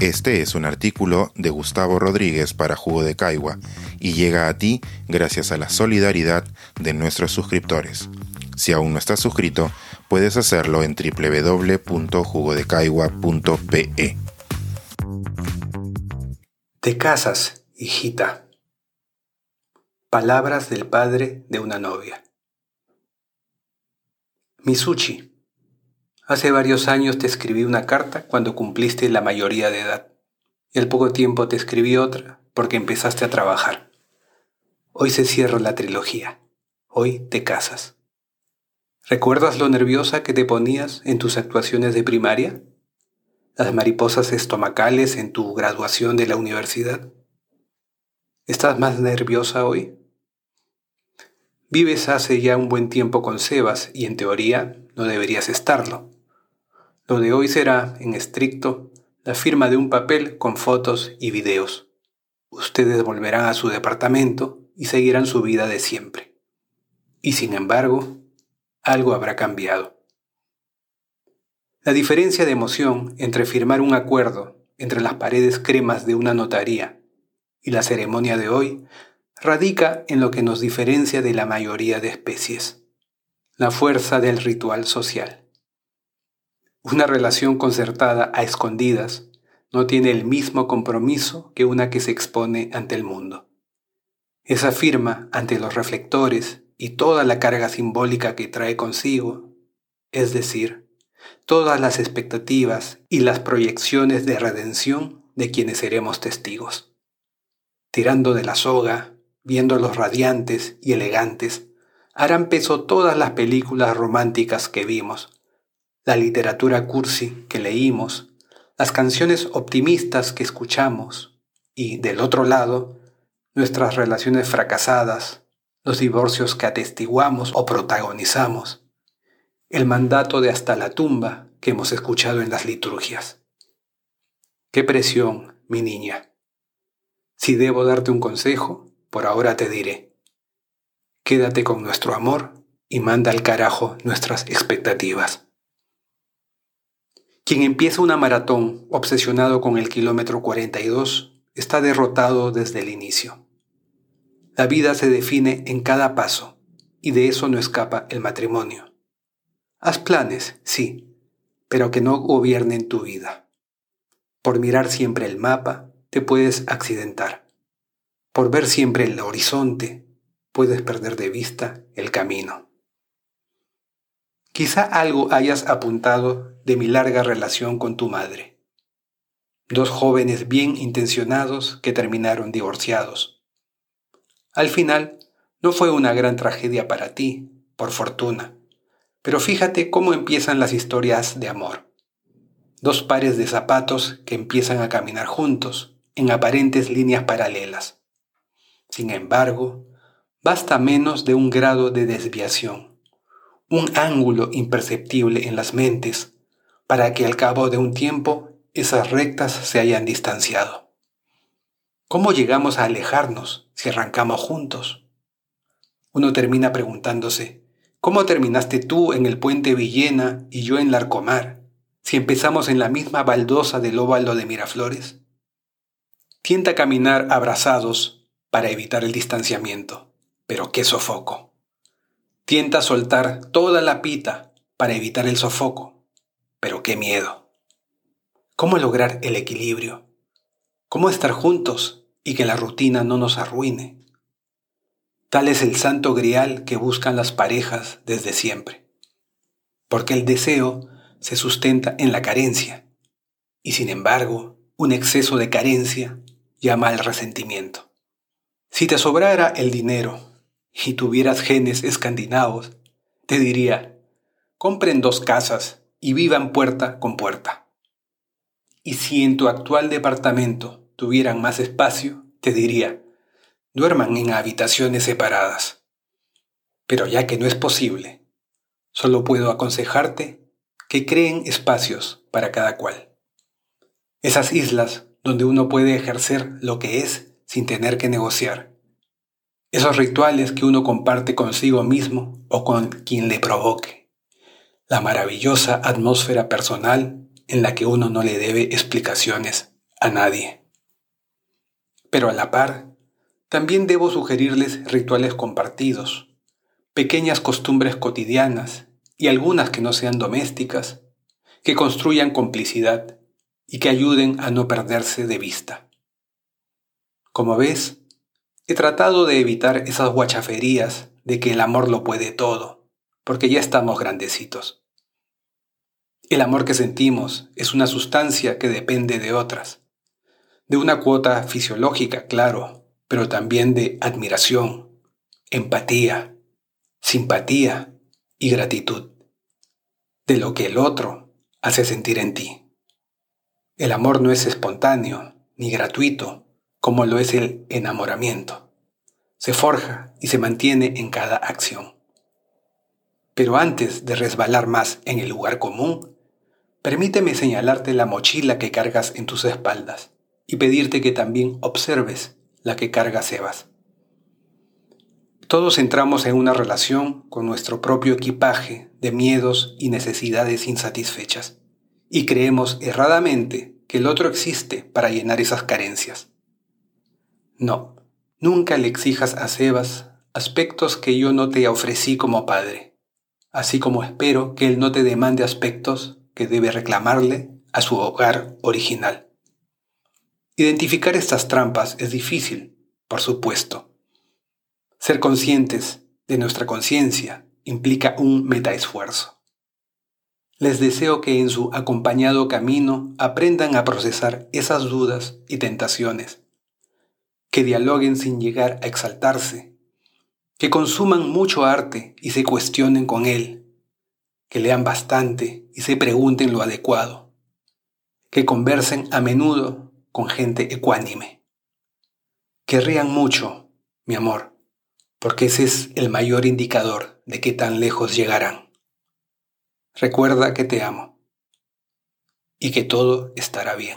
Este es un artículo de Gustavo Rodríguez para Jugo de Caigua y llega a ti gracias a la solidaridad de nuestros suscriptores. Si aún no estás suscrito, puedes hacerlo en www.jugodecaigua.pe. Te casas, hijita. Palabras del padre de una novia. Misuchi, hace varios años te escribí una carta cuando cumpliste la mayoría de edad. Y al poco tiempo te escribí otra porque empezaste a trabajar. Hoy se cierra la trilogía. Hoy te casas. ¿Recuerdas lo nerviosa que te ponías en tus actuaciones de primaria? las mariposas estomacales en tu graduación de la universidad? ¿Estás más nerviosa hoy? Vives hace ya un buen tiempo con Sebas y en teoría no deberías estarlo. Lo de hoy será, en estricto, la firma de un papel con fotos y videos. Ustedes volverán a su departamento y seguirán su vida de siempre. Y sin embargo, algo habrá cambiado. La diferencia de emoción entre firmar un acuerdo entre las paredes cremas de una notaría y la ceremonia de hoy radica en lo que nos diferencia de la mayoría de especies, la fuerza del ritual social. Una relación concertada a escondidas no tiene el mismo compromiso que una que se expone ante el mundo. Esa firma ante los reflectores y toda la carga simbólica que trae consigo, es decir, todas las expectativas y las proyecciones de redención de quienes seremos testigos. Tirando de la soga, viéndolos radiantes y elegantes, harán peso todas las películas románticas que vimos, la literatura cursi que leímos, las canciones optimistas que escuchamos y, del otro lado, nuestras relaciones fracasadas, los divorcios que atestiguamos o protagonizamos, el mandato de hasta la tumba que hemos escuchado en las liturgias. Qué presión, mi niña. Si debo darte un consejo, por ahora te diré. Quédate con nuestro amor y manda al carajo nuestras expectativas. Quien empieza una maratón obsesionado con el kilómetro 42 está derrotado desde el inicio. La vida se define en cada paso y de eso no escapa el matrimonio. Haz planes, sí, pero que no gobiernen tu vida. Por mirar siempre el mapa, te puedes accidentar. Por ver siempre el horizonte, puedes perder de vista el camino. Quizá algo hayas apuntado de mi larga relación con tu madre. Dos jóvenes bien intencionados que terminaron divorciados. Al final, no fue una gran tragedia para ti, por fortuna pero fíjate cómo empiezan las historias de amor. Dos pares de zapatos que empiezan a caminar juntos, en aparentes líneas paralelas. Sin embargo, basta menos de un grado de desviación, un ángulo imperceptible en las mentes, para que al cabo de un tiempo esas rectas se hayan distanciado. ¿Cómo llegamos a alejarnos si arrancamos juntos? Uno termina preguntándose, ¿Cómo terminaste tú en el puente Villena y yo en Larcomar, si empezamos en la misma baldosa del óvalo de Miraflores? Tienta caminar abrazados para evitar el distanciamiento, pero qué sofoco. Tienta soltar toda la pita para evitar el sofoco, pero qué miedo. ¿Cómo lograr el equilibrio? ¿Cómo estar juntos y que la rutina no nos arruine? Tal es el santo grial que buscan las parejas desde siempre. Porque el deseo se sustenta en la carencia. Y sin embargo, un exceso de carencia llama al resentimiento. Si te sobrara el dinero y tuvieras genes escandinavos, te diría, compren dos casas y vivan puerta con puerta. Y si en tu actual departamento tuvieran más espacio, te diría, duerman en habitaciones separadas. Pero ya que no es posible, solo puedo aconsejarte que creen espacios para cada cual. Esas islas donde uno puede ejercer lo que es sin tener que negociar. Esos rituales que uno comparte consigo mismo o con quien le provoque. La maravillosa atmósfera personal en la que uno no le debe explicaciones a nadie. Pero a la par, también debo sugerirles rituales compartidos, pequeñas costumbres cotidianas y algunas que no sean domésticas, que construyan complicidad y que ayuden a no perderse de vista. Como ves, he tratado de evitar esas guachaferías de que el amor lo puede todo, porque ya estamos grandecitos. El amor que sentimos es una sustancia que depende de otras, de una cuota fisiológica, claro, pero también de admiración, empatía, simpatía y gratitud, de lo que el otro hace sentir en ti. El amor no es espontáneo ni gratuito como lo es el enamoramiento. Se forja y se mantiene en cada acción. Pero antes de resbalar más en el lugar común, permíteme señalarte la mochila que cargas en tus espaldas y pedirte que también observes la que carga Sebas. Todos entramos en una relación con nuestro propio equipaje de miedos y necesidades insatisfechas y creemos erradamente que el otro existe para llenar esas carencias. No, nunca le exijas a Sebas aspectos que yo no te ofrecí como padre, así como espero que él no te demande aspectos que debe reclamarle a su hogar original. Identificar estas trampas es difícil, por supuesto. Ser conscientes de nuestra conciencia implica un metaesfuerzo. Les deseo que en su acompañado camino aprendan a procesar esas dudas y tentaciones, que dialoguen sin llegar a exaltarse, que consuman mucho arte y se cuestionen con él, que lean bastante y se pregunten lo adecuado, que conversen a menudo con gente ecuánime. Que rían mucho, mi amor, porque ese es el mayor indicador de qué tan lejos llegarán. Recuerda que te amo y que todo estará bien.